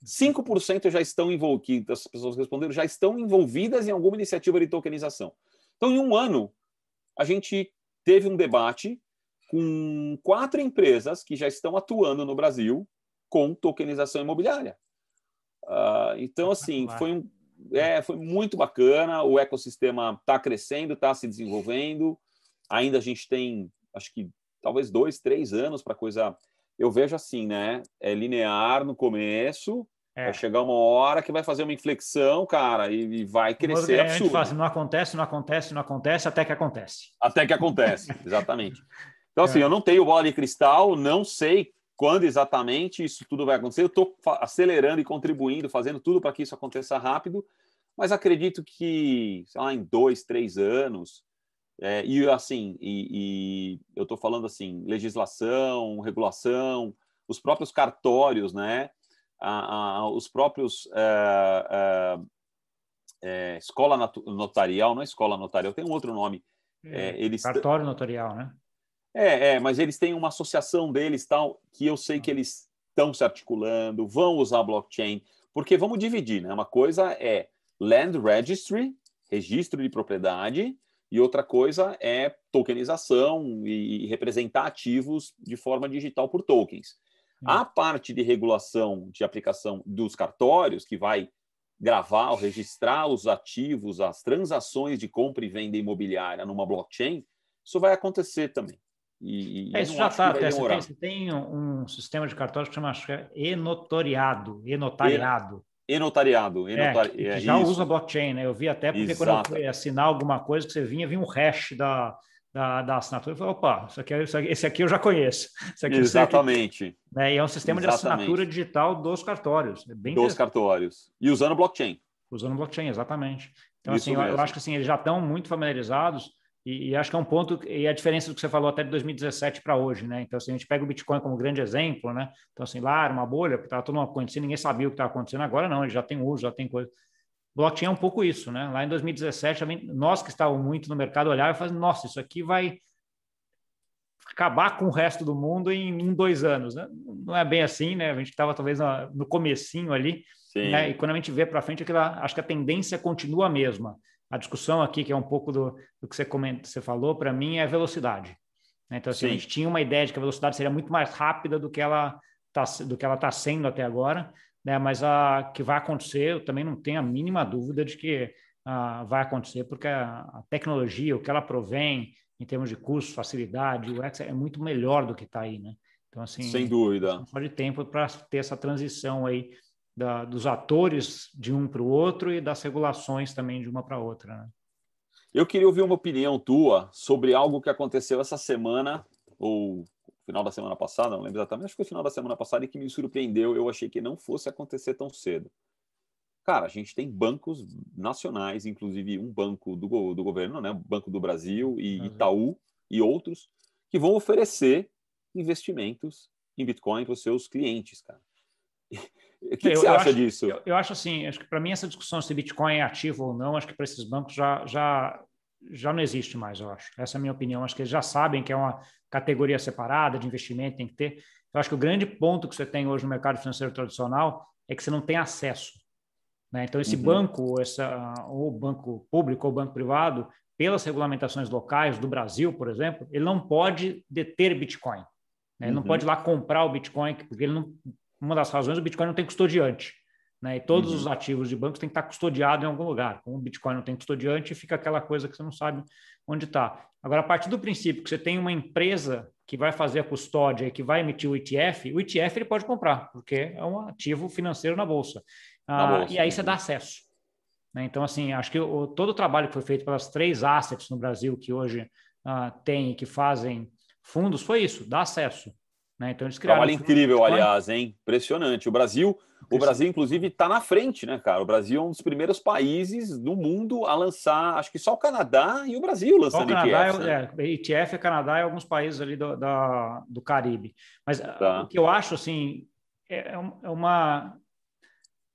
5% já estão envolvidas, as pessoas responderam, já estão envolvidas em alguma iniciativa de tokenização. Então, em um ano, a gente teve um debate com quatro empresas que já estão atuando no Brasil com tokenização imobiliária. Uh, então, assim, foi, um, é, foi muito bacana, o ecossistema está crescendo, está se desenvolvendo, ainda a gente tem, acho que talvez dois, três anos para coisa. Eu vejo assim, né? É linear no começo, é. vai chegar uma hora que vai fazer uma inflexão, cara, e, vai crescer é, absurdo. Fala assim, não acontece, não acontece, não acontece, até que acontece. Até que acontece, *laughs* exatamente. Então, assim, é. eu não tenho bola de cristal, não sei quando exatamente isso tudo vai acontecer. Eu estou acelerando e contribuindo, fazendo tudo para que isso aconteça rápido, mas acredito que, sei lá, em dois, três anos, é, e assim, e, e eu estou falando assim, legislação, regulação, os próprios cartórios, né? A, a, os próprios é, é, é escola notarial, não é escola notarial, tem um outro nome. É, eles cartório notarial, né? É, é, mas eles têm uma associação deles tal que eu sei que ah. eles estão se articulando, vão usar blockchain, porque vamos dividir, né? Uma coisa é land registry, registro de propriedade, e outra coisa é tokenização e representar ativos de forma digital por tokens. Hum. A parte de regulação de aplicação dos cartórios, que vai gravar ou registrar os ativos, as transações de compra e venda imobiliária numa blockchain, isso vai acontecer também. E, é, isso já está. Você, você, tem um sistema de cartórios que chama e-notoriado, e-notariado. E-notariado. E-notari... É, é, já isso. usa blockchain, né? Eu vi até porque Exato. quando eu fui assinar alguma coisa que você vinha, vinha um hash da, da, da assinatura. Eu falei, opa, isso aqui, isso aqui, esse aqui eu já conheço. *laughs* Aqui, Exatamente. Né? E é um sistema Exatamente. de assinatura digital dos cartórios. É bem dos cartórios. E usando blockchain. Usando blockchain, exatamente. Então, isso assim, mesmo. eu acho que assim, eles já estão muito familiarizados e, e, acho que é um ponto, e a diferença do que você falou até de 2017 para hoje, né? Então, assim, a gente pega o Bitcoin como grande exemplo, né? Então, assim, lá era uma bolha, porque estava todo mundo acontecendo, ninguém sabia o que estava acontecendo. Agora não, ele já tem uso, já tem coisa. Blockchain é um pouco isso, né? Lá em 2017, nós que estávamos muito no mercado olhavam e falavam, nossa, isso aqui vai acabar com o resto do mundo em um, dois anos, né? Não é bem assim, né? A gente estava talvez no comecinho ali, né? E quando a gente vê para frente, aquilo, acho que a tendência continua a mesma a discussão aqui, que é um pouco do, do que você, comenta, você falou, para mim é velocidade. Né? Então, assim, a gente tinha uma ideia de que a velocidade seria muito mais rápida do que ela está tá sendo até agora, né? mas a que vai acontecer, eu também não tenho a mínima dúvida de que uh, vai acontecer, porque a, a, tecnologia, o que ela provém em termos de custo, facilidade, o X é muito melhor do que está aí, né? Então, assim, sem dúvida. Só de tempo para ter essa transição aí da, dos atores de um para o outro e das regulações também de uma para outra. Né? Eu queria ouvir uma opinião tua sobre algo que aconteceu essa semana, ou final da semana passada, não lembro exatamente, acho que foi final da semana passada e que me surpreendeu. Eu achei que não fosse acontecer tão cedo. Cara, a gente tem bancos nacionais, inclusive um banco do, do governo, né, o Banco do Brasil e uhum. Itaú e outros, que vão oferecer investimentos em Bitcoin para os seus clientes, cara. O que, que você acha acho, disso? Eu, eu, acho assim, acho que para mim essa discussão se Bitcoin é ativo ou não, acho que para esses bancos já, já, já não existe mais, eu acho. Essa é a minha opinião. Acho que eles já sabem que é uma categoria separada de investimento, tem que ter. Eu acho que o grande ponto que você tem hoje no mercado financeiro tradicional é que você não tem acesso. Né? Então, esse uhum. banco, essa, ou banco público ou banco privado, pelas regulamentações locais do Brasil, por exemplo, ele não pode deter Bitcoin. Né? Ele uhum. não pode ir lá comprar o Bitcoin, porque ele não, uma das razões o Bitcoin não tem custodiante. Né? E todos uhum. os ativos de bancos têm que estar custodiados em algum lugar. Como o Bitcoin não tem custodiante, fica aquela coisa que você não sabe onde está. Agora, a partir do princípio que você tem uma empresa que vai fazer a custódia e que vai emitir o ETF, o ETF ele pode comprar, porque é um ativo financeiro na bolsa. Na ah, bolsa e aí você dá acesso. Né? Então, assim, acho que o, todo o trabalho que foi feito pelas três assets no Brasil que hoje ah, tem e que fazem fundos foi isso, dá acesso. Né? Então, eles criaram. Trabalho incrível, aliás, hein? Impressionante. O Brasil, o Brasil, inclusive, está na frente, né, cara? O Brasil é um dos primeiros países do mundo a lançar, acho que só o Canadá e o Brasil lançando ETF. ETF, né? é, ETF é Canadá e alguns países ali do, da, do Caribe. Mas tá. o que eu acho, assim, é, é uma.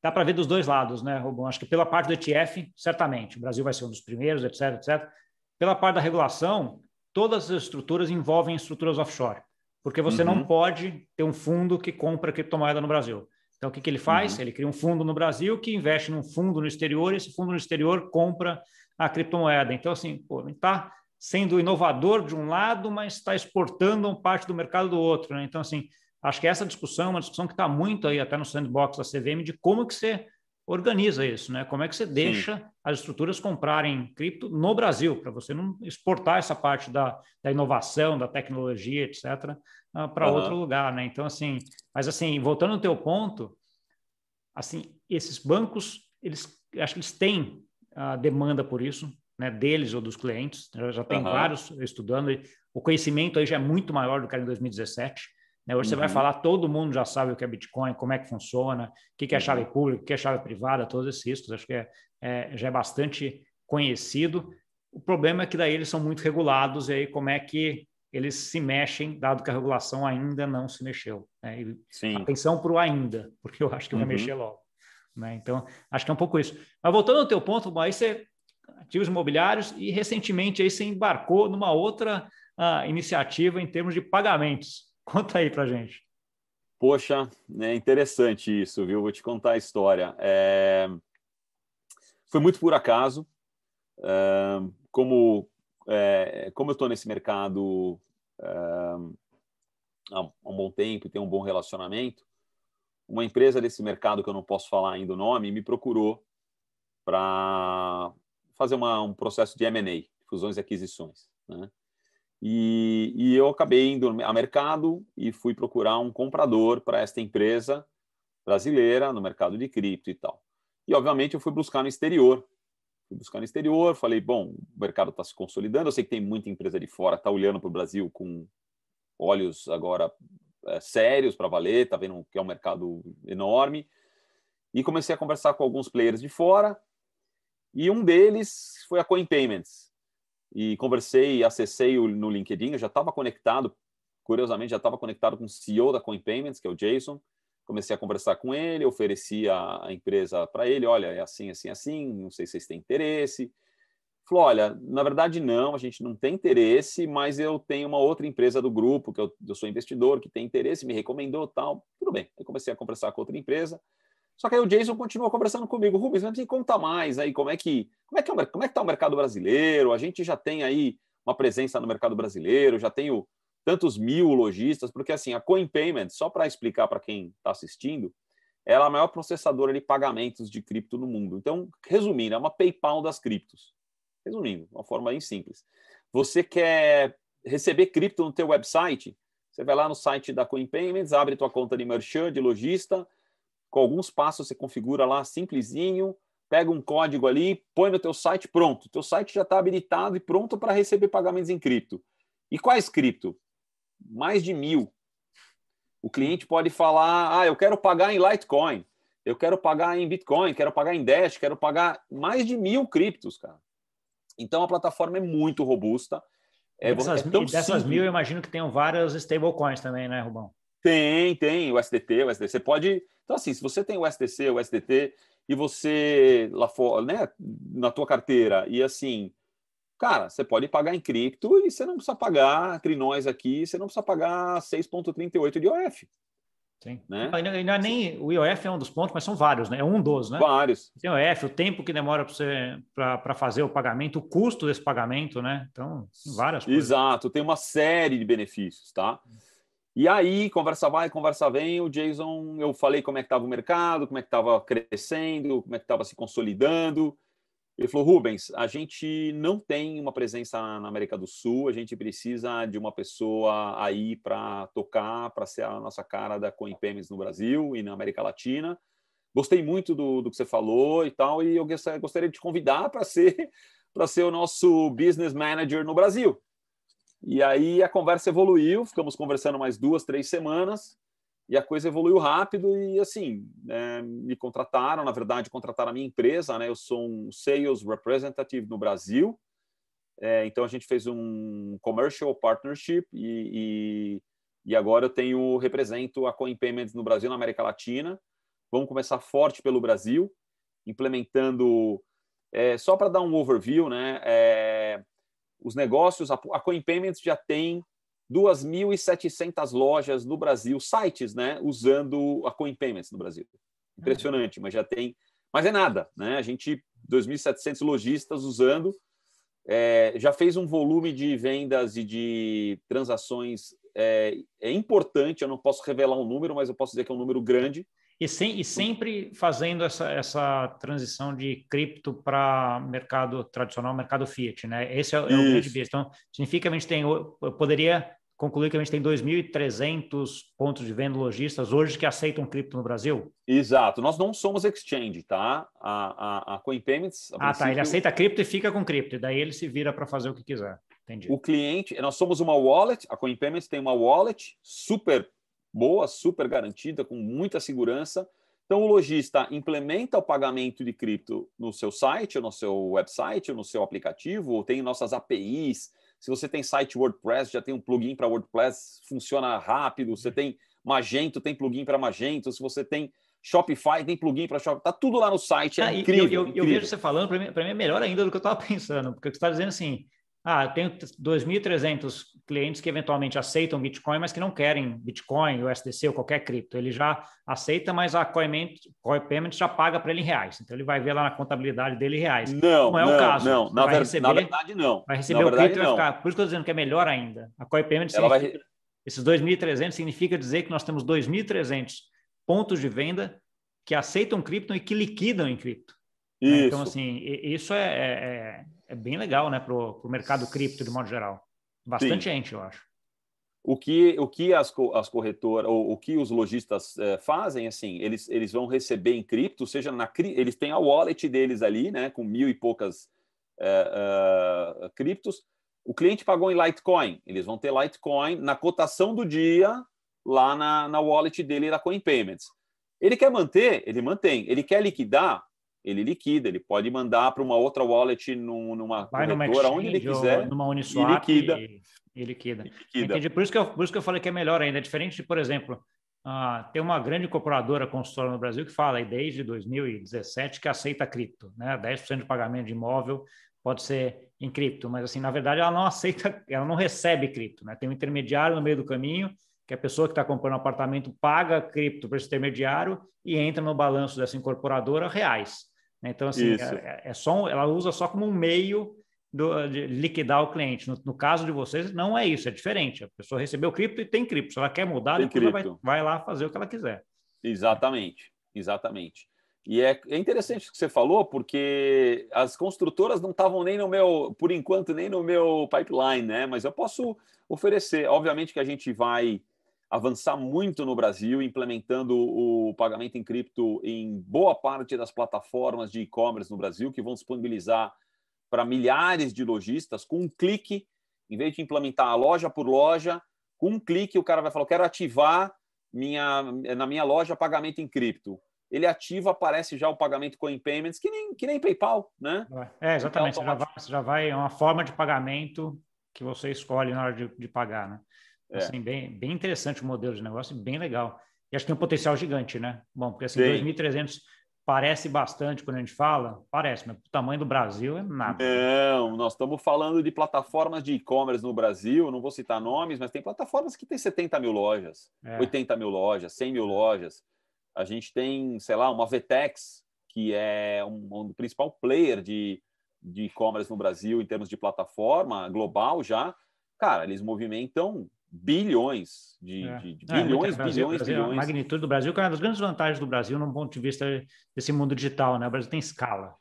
Dá para ver dos dois lados, né, Rubão? Acho que pela parte do ETF, certamente, o Brasil vai ser um dos primeiros, etc, etc. Pela parte da regulação, todas as estruturas envolvem estruturas offshore porque você uhum. não pode ter um fundo que compra criptomoeda no Brasil. Então, o que, que ele faz? Uhum. Ele cria um fundo no Brasil que investe num fundo no exterior, e esse fundo no exterior compra a criptomoeda. Então, assim, pô, está sendo inovador de um lado, mas está exportando parte do mercado do outro. Né? Então, assim, acho que essa discussão é uma discussão que está muito aí até no sandbox da CVM de como que você organiza isso, né? Como é que você deixa Sim. as estruturas comprarem cripto no Brasil, para você não exportar essa parte da, da inovação, da tecnologia, etc., para uhum. outro lugar, né? Então, assim, mas assim, voltando ao teu ponto, assim, esses bancos, eles, acho que eles têm a demanda por isso, né? Deles ou dos clientes, já, já tem uhum. vários estudando, o conhecimento aí já é muito maior do que era em 2017, né? Hoje uhum. você vai uhum. falar, todo mundo já sabe o que é Bitcoin, como é que funciona, o que é chave uhum. pública, o que é chave privada, todos esses riscos. Acho que é, é, já é bastante conhecido. O problema é que daí eles são muito regulados, e aí como é que eles se mexem, dado que a regulação ainda não se mexeu. Né? Sim. Atenção para o ainda, *laughs* porque eu acho que vai uhum. mexer logo. Né? Então, acho que é um pouco isso. Mas voltando ao teu ponto, aí você ativos imobiliários e recentemente aí você embarcou numa outra uh, iniciativa em termos de pagamentos. Conta aí para gente. Poxa, é interessante isso, viu? Vou te contar a história. É... Foi muito por acaso. É... Como, é... como eu estou nesse mercado é, há um bom tempo e tenho um bom relacionamento, uma empresa desse mercado, que eu não posso falar ainda o nome, me procurou para fazer uma, um processo de M&A, fusões e aquisições. Né? E, e, eu acabei indo ao mercado e fui procurar um comprador para esta empresa brasileira no mercado de cripto e tal. E, obviamente, eu fui buscar no exterior. Fui buscar no exterior, falei, bom, o mercado está se consolidando, eu sei que tem muita empresa de fora, está olhando para o Brasil com olhos agora é, sérios para valer, está vendo que é um mercado enorme. E comecei a conversar com alguns players de fora, e um deles foi a Coin Payments, e conversei e acessei o, no LinkedIn, eu já estava conectado, curiosamente, já estava conectado com o CEO da Coin Payments, que é o Jason. Comecei a conversar com ele, ofereci a, a empresa para ele, olha, é assim, assim, assim, não sei se vocês têm interesse. Falou, olha, na verdade não, a gente não tem interesse, mas eu tenho uma outra empresa do grupo, que eu, eu sou investidor, que tem interesse, me recomendou tal. Tudo bem. Aí comecei a conversar com outra empresa. Só que aí o Jason continuou conversando comigo, Rubens, mas me conta mais aí como é que como é que é, como é que está o mercado brasileiro? A gente já tem aí uma presença no mercado brasileiro, já tenho tantos mil lojistas, porque assim a Coin Payment, só para explicar para quem está assistindo, ela é a maior processadora de pagamentos de cripto no mundo. Então, resumindo, é uma PayPal das criptos. Resumindo, uma forma bem simples. Você quer receber cripto no teu website? Você vai lá no site da Coin Payments, abre tua conta de merchant, de lojista, com alguns passos você configura lá simplesinho, pega um código ali, põe no teu site, pronto. Teu site já está habilitado e pronto para receber pagamentos em cripto. E quais cripto? Mais de mil. O cliente pode falar, ah, eu quero pagar em Litecoin, eu quero pagar em Bitcoin, quero pagar em Dash, quero pagar mais de mil criptos, cara. Então a plataforma é muito robusta. É, dessas, é dessas mil, eu imagino que tenham várias stablecoins também, né, Rubão? Tem, tem, o SDT, o SDT. Você pode. Então, assim, se você tem o SDC, o SDT, e você lá fora, né, na tua carteira, e assim, cara, você pode pagar em cripto e você não precisa pagar trinóis aqui, você não precisa pagar 6,38 de IOF. Sim. Né? Não, é nem o IOF é um dos pontos, mas são vários, né? É um dos, né? Vários. Tem o IOF, o tempo que demora para fazer o pagamento, o custo desse pagamento, né? Então, várias coisas. Exato, tem uma série de benefícios, tá? E aí, conversa vai, conversa vem, o Jason, eu falei como é que estava o mercado, como é que estava crescendo, como é que estava se consolidando. Ele falou, Rubens, a gente não tem uma presença na América do Sul, a gente precisa de uma pessoa aí para tocar, para ser a nossa cara da Coin Payments no Brasil e na América Latina. Gostei muito do, do que você falou e tal, e eu gostaria de te convidar para ser, ser o nosso business manager no Brasil. E aí a conversa evoluiu, ficamos conversando mais duas, três semanas, e a coisa evoluiu rápido e assim é, me contrataram na verdade contrataram a minha empresa né eu sou um sales representative no Brasil é, então a gente fez um commercial partnership e, e, e, agora eu tenho represento a Coin Payments no Brasil na América Latina. Vamos começar forte pelo Brasil implementando é, só para dar um overview né é, os negócios a, a Coin Payments já tem 2.700 lojas no Brasil, sites, né, usando a Coin Payments no Brasil. Impressionante, mas já tem. Mas é nada, né? A gente, 2.700 lojistas usando, é, já fez um volume de vendas e de transações é, é, importante. Eu não posso revelar um número, mas eu posso dizer que é um número grande. E, sem, e sempre fazendo essa, essa transição de cripto para mercado tradicional, mercado fiat, né? Esse é, é o grande business. Então, significa que a gente tem, eu poderia concluir que a gente tem 2.300 pontos de venda lojistas hoje que aceitam cripto no Brasil? Exato. Nós não somos exchange, tá? A, a, a Coin Payments... A ah, princípio... tá. Ele aceita cripto e fica com cripto. E daí ele se vira para fazer o que quiser. Entendi. O cliente... Nós somos uma wallet. A Coin Payments tem uma wallet super boa, super garantida, com muita segurança. Então, o lojista implementa o pagamento de cripto no seu site, no seu website, no seu aplicativo, ou tem nossas APIs se você tem site WordPress, já tem um plugin para WordPress, funciona rápido. Você tem Magento, tem plugin para Magento. Se você tem Shopify, tem plugin para Shopify. Tá tudo lá no site. É ah, incrível, eu, eu, incrível. eu, vejo você falando, para mim, mim é melhor ainda do que eu estava *laughs* pensando, porque você está dizendo assim, ah, tenho 2.300 clientes que eventualmente aceitam Bitcoin, mas que não querem Bitcoin, USDC ou qualquer cripto. Ele já aceita, mas a Coinpayment, já paga para ele em reais. Então ele vai ver lá na contabilidade dele em reais. Não, não é não, o caso. Não, na, ver, receber, na, verdade não. Vai receber o cripto e vai ficar. Por isso que eu estou dizendo que é melhor ainda. A Coinpayment vai... esses 2.300 significa dizer que nós temos 2.300 pontos de venda que aceitam cripto e que liquidam em cripto. Então, isso. Então, assim, isso é, é, é bem legal, né, para o mercado cripto de modo geral. Bastante Sim. gente, eu acho. O que, o que as, as corretoras, ou o que os lojistas é, fazem, assim, eles, eles vão receber em cripto, seja na eles têm a wallet deles ali, né, com mil e poucas é, criptos. O cliente pagou em Litecoin, eles vão ter Litecoin na cotação do dia lá na, na wallet dele da Coin Payments. Ele quer manter, ele mantém. Ele quer liquidar, ele liquida, ele pode mandar para uma outra wallet num, numa Vai corretora, onde ele quiser, numa Uniswap e liquida. E, e liquida. E liquida. Por, isso que eu, por isso que eu falei que é melhor ainda. É diferente de, por exemplo, uh, tem uma grande controladora consultora no Brasil que fala aí desde 2017 que aceita cripto, né? 10% de pagamento de imóvel pode ser em cripto, mas assim, na verdade ela não aceita, ela não recebe cripto, né? Tem um intermediário no meio do caminho que a pessoa que está comprando um apartamento paga cripto para esse intermediário e entra no balanço dessa incorporadora reais. Né? Então, assim, é, é, só, ela usa só como um meio do, de liquidar o cliente. No, no, caso de vocês, não é isso, é diferente. A pessoa recebeu cripto e tem cripto. Se ela quer mudar, depois ela vai, vai lá fazer o que ela quiser. Exatamente, exatamente. E é, é interessante o que você falou, porque as construtoras não estavam nem no meu, por enquanto, nem no meu pipeline, né? Mas eu posso oferecer. Obviamente que a gente vai avançar muito no Brasil, implementando o pagamento em cripto em boa parte das plataformas de e-commerce no Brasil, que vão disponibilizar para milhares de lojistas com um clique, em vez de implementar a loja por loja, com um clique o cara vai falar: quero ativar minha, na minha loja pagamento em cripto. Ele ativa, aparece já o pagamento com payments, que nem, que nem PayPal, né? É, exatamente. Então, você, já vai, você já vai, é uma forma de pagamento que você escolhe na hora de, de pagar, né? É. Assim, bem, bem interessante o modelo de negócio, bem legal. E acho que tem um potencial gigante, né? Bom, porque assim, 2.300 parece bastante quando a gente fala, parece, mas o tamanho do Brasil é nada. Não, nós estamos falando de plataformas de e-commerce no Brasil, não vou citar nomes, mas tem plataformas que tem 70 mil lojas, é. 80 mil lojas, 100 mil lojas. A gente tem, sei lá, uma Vtex, que é um, um principal player de, de e-commerce no Brasil em termos de plataforma global já. Cara, eles movimentam bilhões de, é. de, de é, bilhões, Brasil, bilhões, Brasil, bilhões. A magnitude do Brasil, que é uma das grandes vantagens do Brasil, no ponto de vista desse mundo digital, né? O Brasil tem escala.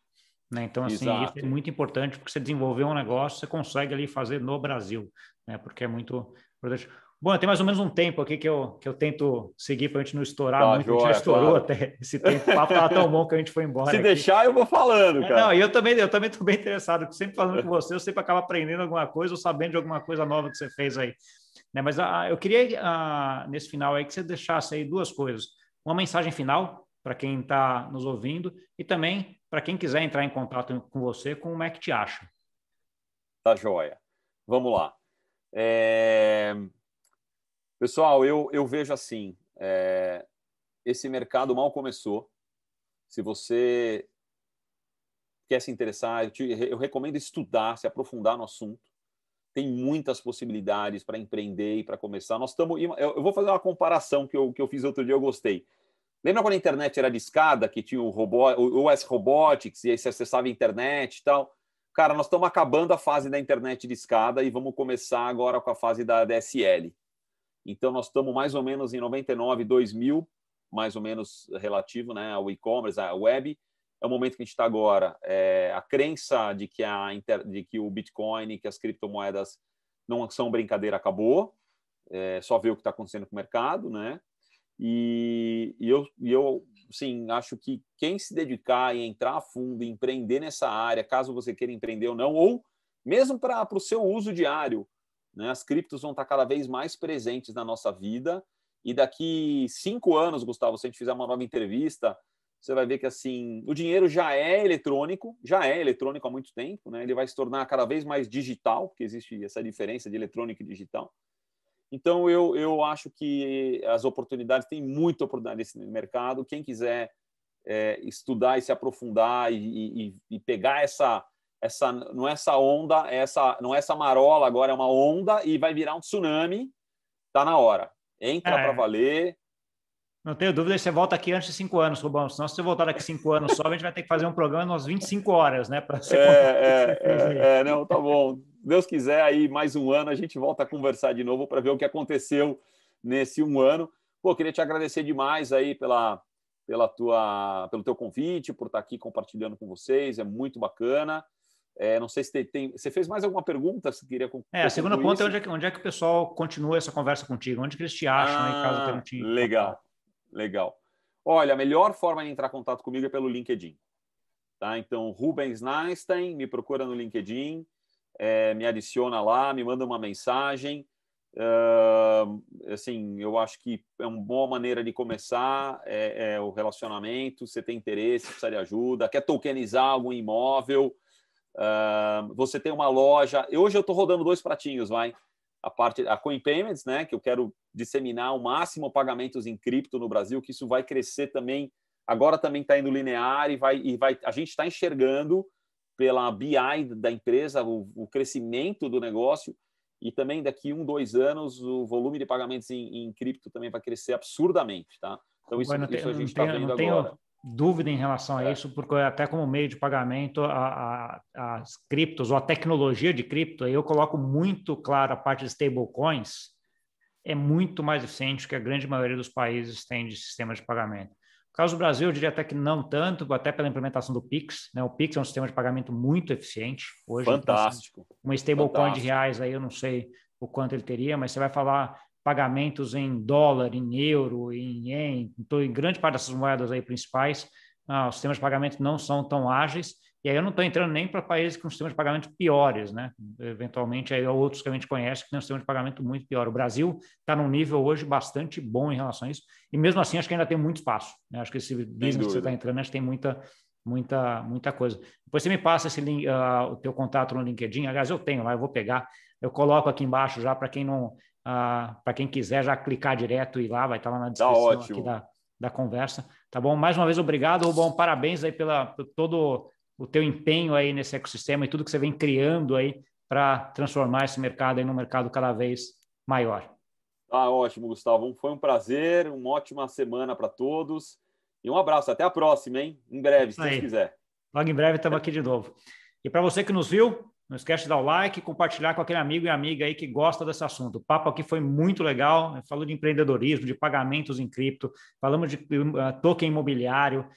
Né? Então, assim, Exato. isso é muito importante, porque você desenvolver um negócio, você consegue ali fazer no Brasil, né? Porque é muito importante. Bom, tem mais ou menos um tempo aqui que eu, que eu tento seguir para a gente não estourar tá, muito. Joia, a gente já estourou claro. até esse tempo. O papo estava tão bom que a gente foi embora. Se aqui. deixar, eu vou falando, é, cara. não, e eu também eu também estou bem interessado, sempre falando com você, eu sempre acabo aprendendo alguma coisa ou sabendo de alguma coisa nova que você fez aí. Né? Mas ah, eu queria, ah, nesse final aí, que você deixasse aí duas coisas. Uma mensagem final para quem está nos ouvindo e também para quem quiser entrar em contato com você, como é que te acha? Tá joia. Vamos lá. É... Pessoal, eu, eu vejo assim: é, esse mercado mal começou. Se você quer se interessar, eu, te, eu recomendo estudar, se aprofundar no assunto. Tem muitas possibilidades para empreender e para começar. Nós estamos. Eu, vou fazer uma comparação que eu, que eu fiz outro dia, eu gostei. Lembra quando a internet era de escada, que tinha o, robô, o US Robotics, e aí você acessava a internet e tal? Cara, nós estamos acabando a fase da internet de escada e vamos começar agora com a fase da DSL. Então, nós estamos mais ou menos em 99, 2000, mais ou menos relativo né, ao e-commerce, à web. É o momento que a gente está agora. É, a crença de que, a, de que o Bitcoin, que as criptomoedas não são brincadeira, acabou. É, só ver o que está acontecendo com o mercado, né? E, e, eu, e eu, sim, acho que quem se dedicar e entrar a fundo empreender nessa área, caso você queira empreender ou não, ou mesmo para o seu uso diário, né? As criptos vão estar cada vez mais presentes na nossa vida. E daqui cinco anos, Gustavo, se a gente fizer uma nova entrevista, você vai ver que assim o dinheiro já é eletrônico, já é eletrônico há muito tempo, né? Ele vai se tornar cada vez mais digital, porque existe essa diferença de eletrônico e digital. Então eu, eu acho que as oportunidades tem muita oportunidade nesse mercado. Quem quiser é, estudar e se aprofundar e, e, e pegar essa essa não é essa onda, é essa não é essa marola, agora é uma onda e vai virar um tsunami. Tá na hora. Entra é. para valer. Não tenho dúvida, você volta aqui antes de cinco anos, Rubão. Se você voltar daqui cinco anos só, a gente vai ter que fazer um programa umas 25 horas, né? Para ser. É, é, é, é, não, tá bom. Deus quiser, aí mais um ano a gente volta a conversar de novo para ver o que aconteceu nesse um ano. Pô, queria te agradecer demais aí pela, pela tua, pelo teu convite, por estar aqui compartilhando com vocês, é muito bacana. É, não sei se tem, tem, Você fez mais alguma pergunta? Se queria É, a segunda ponta é onde, é que, onde é que o pessoal continua essa conversa contigo? Onde que eles te acham ah, aí, caso tenham te... Legal, legal. Olha, a melhor forma de entrar em contato comigo é pelo LinkedIn. Tá? Então, Rubens Einstein, me procura no LinkedIn, é, me adiciona lá, me manda uma mensagem. Uh, assim, eu acho que é uma boa maneira de começar é, é o relacionamento. Você tem interesse, precisa de ajuda, quer tokenizar algum imóvel, Uh, você tem uma loja. Hoje eu estou rodando dois pratinhos, vai. A parte a Coin Payments, né? Que eu quero disseminar o máximo pagamentos em cripto no Brasil, que isso vai crescer também. Agora também está indo linear e vai e vai. A gente está enxergando pela BI da empresa o, o, crescimento do negócio e também daqui um dois anos o volume de pagamentos em, em cripto também vai crescer absurdamente, tá? Então isso, isso a gente está vendo agora dúvida em relação a é. isso, porque até como meio de pagamento, a, a, as criptos ou a tecnologia de cripto, eu coloco muito claro a parte de stablecoins, é muito mais eficiente que a grande maioria dos países tem de sistema de pagamento. No caso do Brasil, eu diria até que não tanto, até pela implementação do Pix. Né? O Pix é um sistema de pagamento muito eficiente. Hoje, Fantástico. Então, uma stablecoin de reais aí, eu não sei o quanto ele teria, mas você vai falar pagamentos em dólar, em euro, em ien, em, em grande parte dessas moedas aí principais, ah, os sistemas de pagamento não são tão ágeis, e aí eu não estou entrando nem para países com sistemas de pagamento piores, né? Eventualmente, aí outros que a gente conhece que têm um sistema de pagamento muito pior. O Brasil está num nível hoje bastante bom em relação a isso, e mesmo assim acho que ainda tem muito espaço. Né? Acho que esse business que você está entrando, acho que tem muita, muita, muita coisa. Depois você me passa esse link, uh, o teu contato no LinkedIn, aliás, eu tenho lá, eu vou pegar, eu coloco aqui embaixo já para quem não, uh, para quem quiser já clicar direto e lá, vai estar tá lá na tá descrição tá aqui da, da conversa. Tá bom? Mais uma vez, obrigado, Bom, parabéns aí pela, por todo o teu empenho aí nesse ecossistema e tudo que você vem criando aí para transformar esse mercado em um mercado cada vez maior. Tá ótimo, Gustavo. Foi um prazer, uma ótima semana para todos. E um abraço, até a próxima, hein? Em breve, se Deus quiser. Logo em breve estamos aqui de novo. E para você que nos viu, não esquece de dar o like, compartilhar com aquele amigo e amiga aí que gosta desse assunto. O papo aqui foi muito legal. Falou de empreendedorismo, de pagamentos em cripto, falamos de uh, token imobiliário,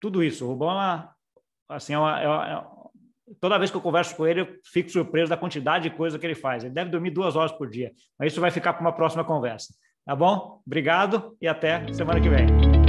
tudo isso. O Rubão, é assim, é uma, é uma, é toda vez que eu converso com ele, eu fico surpreso da quantidade de coisa que ele faz. Ele deve dormir duas horas por dia. Mas isso vai ficar para uma próxima conversa. Tá bom? Obrigado e até semana que vem.